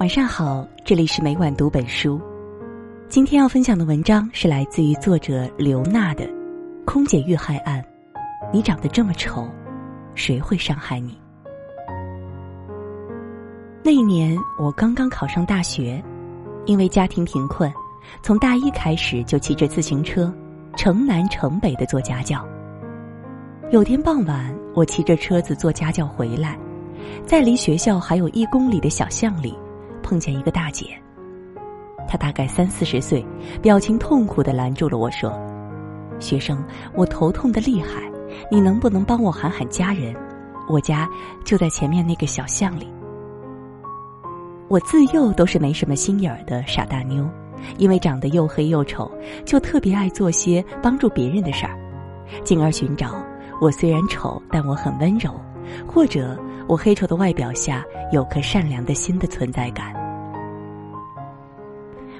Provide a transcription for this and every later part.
晚上好，这里是每晚读本书。今天要分享的文章是来自于作者刘娜的《空姐遇害案》。你长得这么丑，谁会伤害你？那一年我刚刚考上大学，因为家庭贫困，从大一开始就骑着自行车，城南城北的做家教。有天傍晚，我骑着车子做家教回来，在离学校还有一公里的小巷里，碰见一个大姐。她大概三四十岁，表情痛苦的拦住了我说：“学生，我头痛的厉害，你能不能帮我喊喊家人？我家就在前面那个小巷里。”我自幼都是没什么心眼儿的傻大妞，因为长得又黑又丑，就特别爱做些帮助别人的事儿，进而寻找。我虽然丑，但我很温柔，或者我黑丑的外表下有颗善良的心的存在感。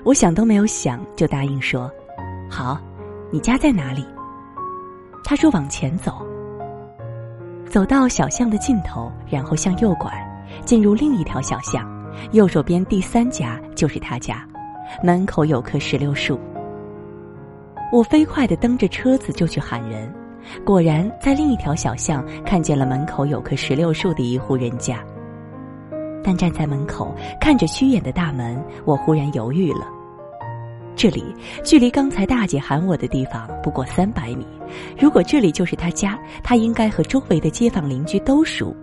我想都没有想就答应说：“好，你家在哪里？”他说：“往前走，走到小巷的尽头，然后向右拐，进入另一条小巷，右手边第三家就是他家，门口有棵石榴树。”我飞快的蹬着车子就去喊人。果然，在另一条小巷看见了门口有棵石榴树的一户人家。但站在门口看着虚掩的大门，我忽然犹豫了。这里距离刚才大姐喊我的地方不过三百米，如果这里就是她家，她应该和周围的街坊邻居都熟。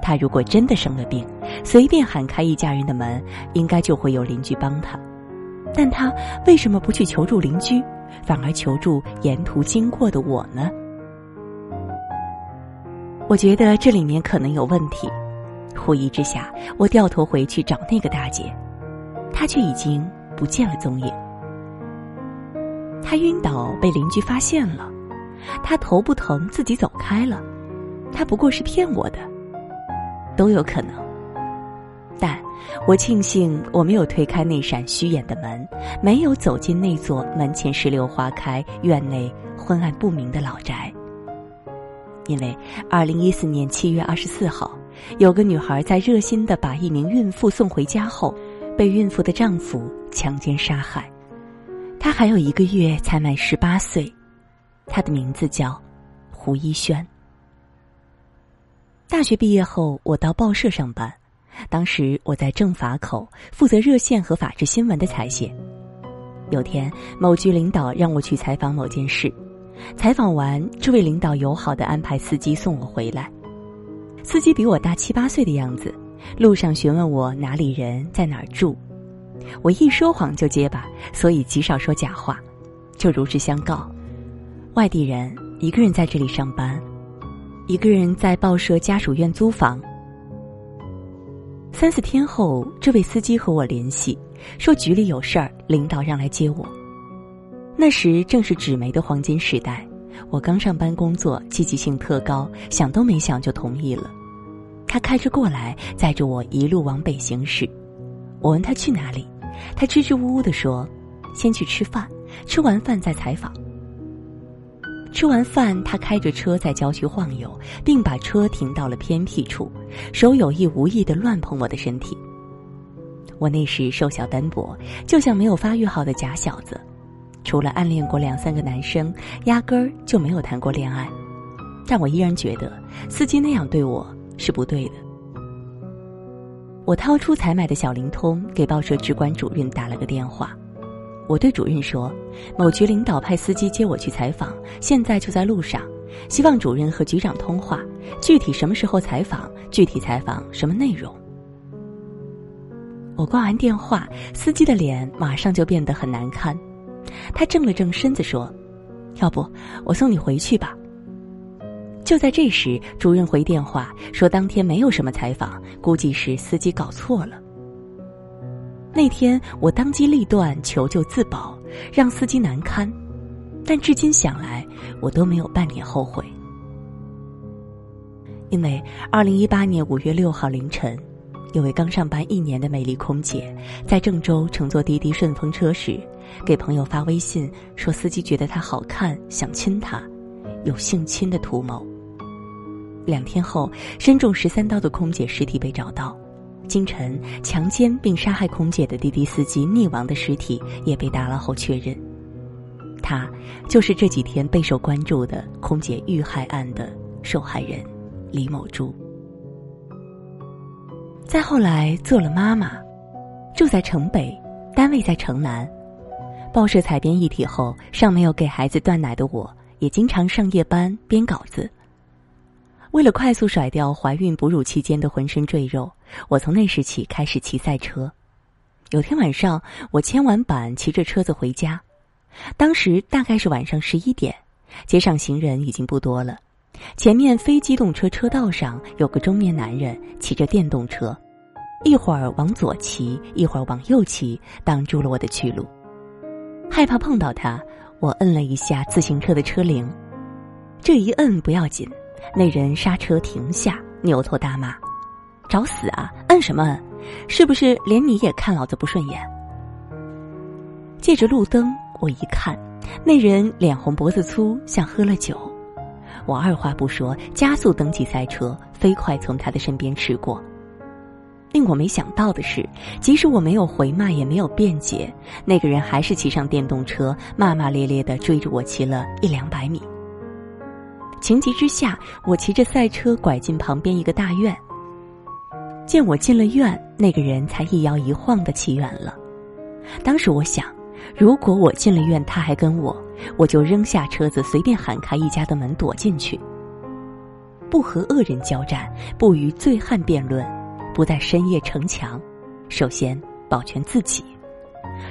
她如果真的生了病，随便喊开一家人的门，应该就会有邻居帮她。但她为什么不去求助邻居？反而求助沿途经过的我呢？我觉得这里面可能有问题。狐疑之下，我掉头回去找那个大姐，她却已经不见了踪影。她晕倒被邻居发现了，她头不疼自己走开了，她不过是骗我的，都有可能。但我庆幸我没有推开那扇虚掩的门，没有走进那座门前石榴花开、院内昏暗不明的老宅。因为二零一四年七月二十四号，有个女孩在热心的把一名孕妇送回家后，被孕妇的丈夫强奸杀害。她还有一个月才满十八岁，她的名字叫胡一轩。大学毕业后，我到报社上班。当时我在政法口负责热线和法制新闻的采写。有天，某局领导让我去采访某件事，采访完，这位领导友好的安排司机送我回来。司机比我大七八岁的样子，路上询问我哪里人，在哪儿住。我一说谎就结巴，所以极少说假话，就如实相告：外地人，一个人在这里上班，一个人在报社家属院租房。三四天后，这位司机和我联系，说局里有事儿，领导让来接我。那时正是纸媒的黄金时代，我刚上班工作，积极性特高，想都没想就同意了。他开车过来，载着我一路往北行驶。我问他去哪里，他支支吾吾地说：“先去吃饭，吃完饭再采访。”吃完饭，他开着车在郊区晃悠，并把车停到了偏僻处，手有意无意的乱碰我的身体。我那时瘦小单薄，就像没有发育好的假小子，除了暗恋过两三个男生，压根儿就没有谈过恋爱。但我依然觉得司机那样对我是不对的。我掏出采买的小灵通，给报社直管主任打了个电话。我对主任说：“某局领导派司机接我去采访，现在就在路上，希望主任和局长通话，具体什么时候采访，具体采访什么内容。”我挂完电话，司机的脸马上就变得很难看，他正了正身子说：“要不我送你回去吧。”就在这时，主任回电话说：“当天没有什么采访，估计是司机搞错了。”那天我当机立断求救自保，让司机难堪，但至今想来，我都没有半点后悔。因为二零一八年五月六号凌晨，有位刚上班一年的美丽空姐，在郑州乘坐滴滴顺风车时，给朋友发微信说司机觉得她好看，想亲她，有性侵的图谋。两天后，身中十三刀的空姐尸体被找到。今晨强奸并杀害空姐的滴滴司机溺亡的尸体也被打捞后确认，他就是这几天备受关注的空姐遇害案的受害人李某珠。再后来做了妈妈，住在城北，单位在城南。报社采编一体后，尚没有给孩子断奶的我，也经常上夜班编稿子。为了快速甩掉怀孕哺乳期间的浑身赘肉，我从那时起开始骑赛车。有天晚上，我签完板，骑着车子回家，当时大概是晚上十一点，街上行人已经不多了。前面非机动车车道上有个中年男人骑着电动车，一会儿往左骑，一会儿往右骑，挡住了我的去路。害怕碰到他，我摁了一下自行车的车铃。这一摁不要紧，那人刹车停下，扭头大骂：“找死啊！摁什么摁？是不是连你也看老子不顺眼？”借着路灯，我一看，那人脸红脖子粗，像喝了酒。我二话不说，加速蹬起赛车，飞快从他的身边驰过。令我没想到的是，即使我没有回骂，也没有辩解，那个人还是骑上电动车，骂骂咧咧的追着我骑了一两百米。情急之下，我骑着赛车拐进旁边一个大院。见我进了院，那个人才一摇一晃的骑远了。当时我想，如果我进了院，他还跟我，我就扔下车子，随便喊开一家的门躲进去。不和恶人交战，不与醉汉辩论。不在深夜逞强，首先保全自己，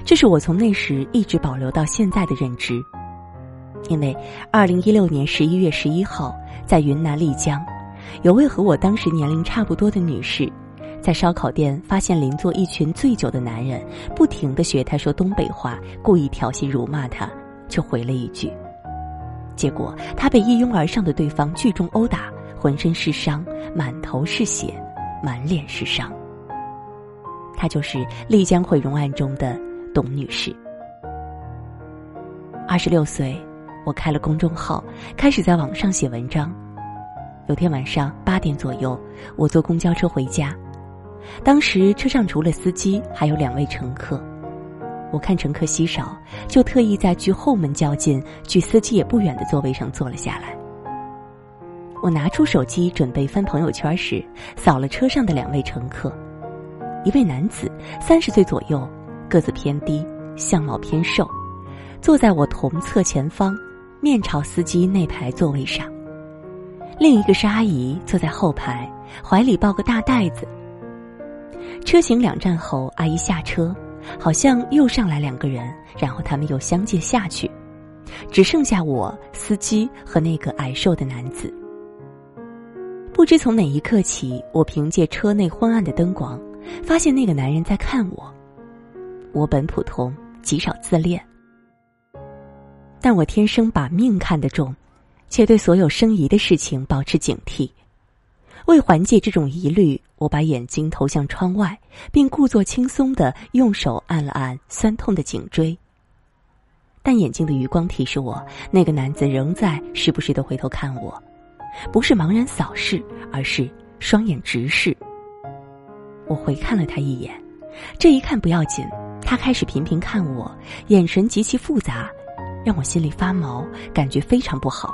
这是我从那时一直保留到现在的认知。因为二零一六年十一月十一号，在云南丽江，有位和我当时年龄差不多的女士，在烧烤店发现邻座一群醉酒的男人，不停的学她说东北话，故意挑衅辱骂她，就回了一句，结果她被一拥而上的对方聚众殴打，浑身是伤，满头是血。满脸是伤。她就是丽江毁容案中的董女士。二十六岁，我开了公众号，开始在网上写文章。有天晚上八点左右，我坐公交车回家，当时车上除了司机，还有两位乘客。我看乘客稀少，就特意在距后门较近、距司机也不远的座位上坐了下来。我拿出手机准备翻朋友圈时，扫了车上的两位乘客，一位男子三十岁左右，个子偏低，相貌偏瘦，坐在我同侧前方，面朝司机那排座位上；另一个是阿姨，坐在后排，怀里抱个大袋子。车行两站后，阿姨下车，好像又上来两个人，然后他们又相继下去，只剩下我、司机和那个矮瘦的男子。不知从哪一刻起，我凭借车内昏暗的灯光，发现那个男人在看我。我本普通，极少自恋，但我天生把命看得重，且对所有生疑的事情保持警惕。为缓解这种疑虑，我把眼睛投向窗外，并故作轻松的用手按了按酸痛的颈椎。但眼睛的余光提示我，那个男子仍在时不时的回头看我。不是茫然扫视，而是双眼直视。我回看了他一眼，这一看不要紧，他开始频频看我，眼神极其复杂，让我心里发毛，感觉非常不好。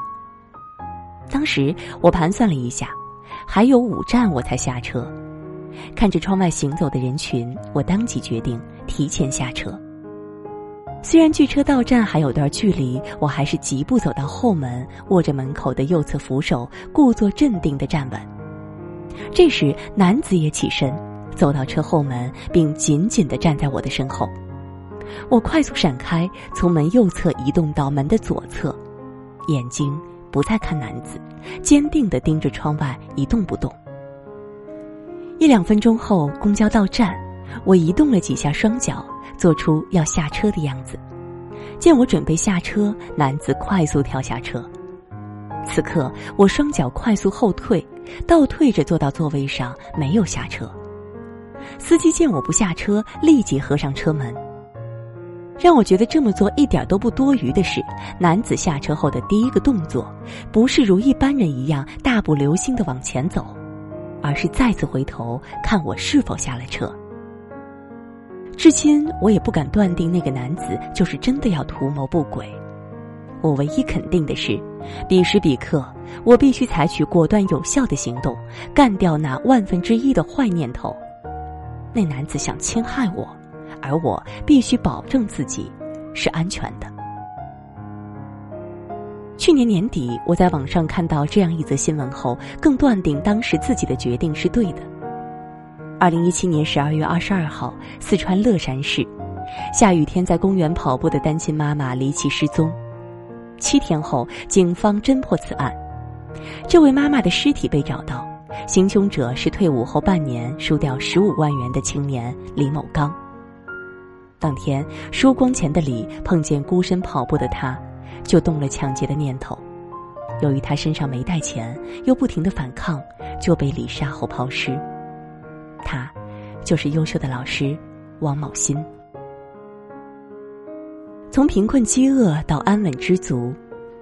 当时我盘算了一下，还有五站我才下车，看着窗外行走的人群，我当即决定提前下车。虽然距车到站还有段距离，我还是疾步走到后门，握着门口的右侧扶手，故作镇定的站稳。这时，男子也起身，走到车后门，并紧紧的站在我的身后。我快速闪开，从门右侧移动到门的左侧，眼睛不再看男子，坚定的盯着窗外，一动不动。一两分钟后，公交到站，我移动了几下双脚。做出要下车的样子，见我准备下车，男子快速跳下车。此刻我双脚快速后退，倒退着坐到座位上，没有下车。司机见我不下车，立即合上车门。让我觉得这么做一点都不多余的是，男子下车后的第一个动作，不是如一般人一样大步流星的往前走，而是再次回头看我是否下了车。至今，我也不敢断定那个男子就是真的要图谋不轨。我唯一肯定的是，彼时彼刻，我必须采取果断有效的行动，干掉那万分之一的坏念头。那男子想侵害我，而我必须保证自己是安全的。去年年底，我在网上看到这样一则新闻后，更断定当时自己的决定是对的。二零一七年十二月二十二号，四川乐山市，下雨天在公园跑步的单亲妈妈离奇失踪。七天后，警方侦破此案，这位妈妈的尸体被找到，行凶者是退伍后半年输掉十五万元的青年李某刚。当天输光钱的李碰见孤身跑步的他。就动了抢劫的念头，由于他身上没带钱，又不停的反抗，就被李杀后抛尸。他，就是优秀的老师王某新。从贫困饥饿到安稳知足，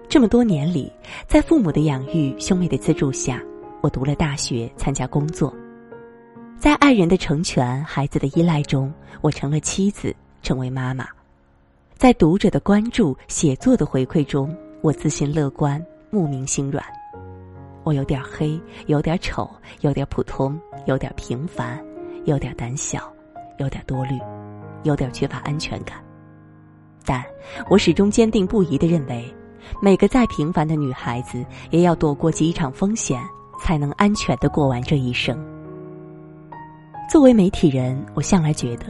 这么多年里，在父母的养育、兄妹的资助下，我读了大学，参加工作，在爱人的成全、孩子的依赖中，我成了妻子，成为妈妈。在读者的关注、写作的回馈中，我自信乐观，慕名心软。我有点黑，有点丑，有点普通，有点平凡，有点胆小，有点多虑，有点缺乏安全感。但我始终坚定不移的认为，每个再平凡的女孩子，也要躲过几场风险，才能安全的过完这一生。作为媒体人，我向来觉得，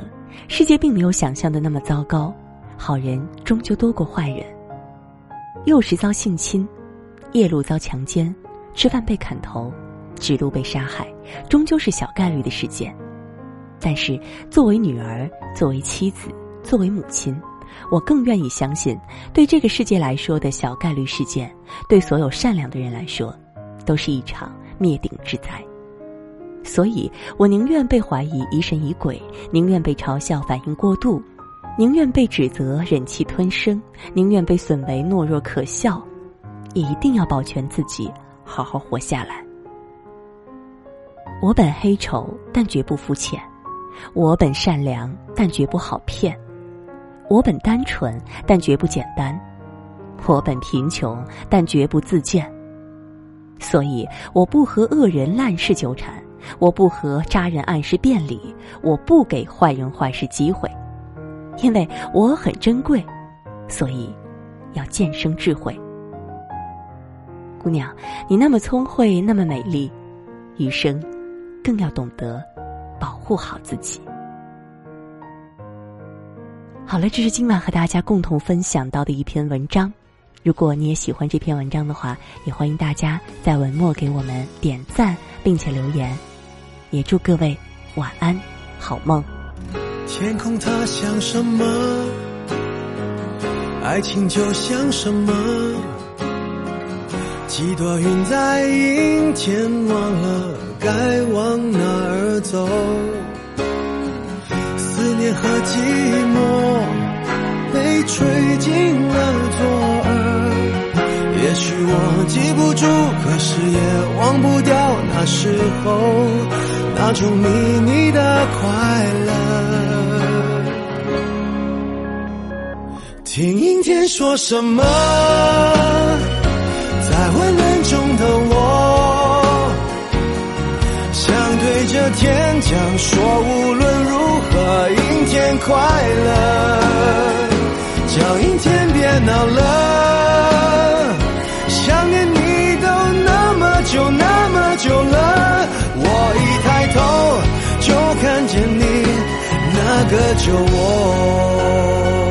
世界并没有想象的那么糟糕。好人终究多过坏人。幼时遭性侵，夜路遭强奸，吃饭被砍头，指路被杀害，终究是小概率的事件。但是，作为女儿，作为妻子，作为母亲，我更愿意相信，对这个世界来说的小概率事件，对所有善良的人来说，都是一场灭顶之灾。所以我宁愿被怀疑疑神疑鬼，宁愿被嘲笑反应过度。宁愿被指责忍气吞声，宁愿被损为懦弱可笑，也一定要保全自己，好好活下来。我本黑丑，但绝不肤浅；我本善良，但绝不好骗；我本单纯，但绝不简单；我本贫穷，但绝不自贱。所以，我不和恶人烂事纠缠，我不和渣人暗示辩理，我不给坏人坏事机会。因为我很珍贵，所以要渐生智慧。姑娘，你那么聪慧，那么美丽，余生更要懂得保护好自己。好了，这是今晚和大家共同分享到的一篇文章。如果你也喜欢这篇文章的话，也欢迎大家在文末给我们点赞并且留言。也祝各位晚安，好梦。天空它像什么？爱情就像什么？几朵云在阴天，忘了该往哪儿走。思念和寂寞被吹进了左耳。也许我记不住，可是也忘不掉那时候那种秘密的快乐。听阴天说什么，想说，无论如何，阴天快乐，叫阴天别闹了，想念你都那么久那么久了，我一抬头就看见你那个酒窝。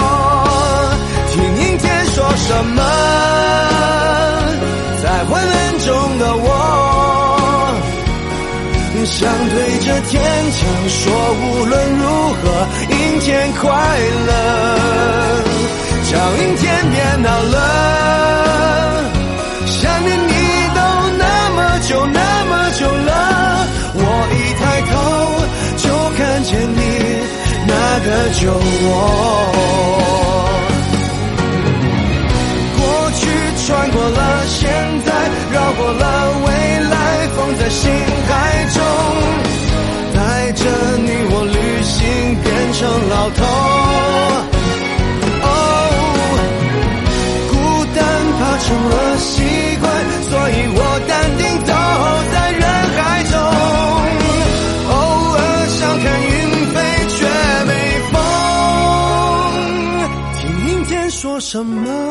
什么，在昏暗中的我，想对着天讲说，无论如何，阴天快乐，叫阴天别闹了，想念你都那么久那么久了，我一抬头就看见你那个酒窝。了，现在绕过了，未来放在心海中，带着你我旅行变成老头。哦，孤单怕成了习惯，所以我淡定走在人海中。偶尔想看云飞，却没风。听阴天说什么？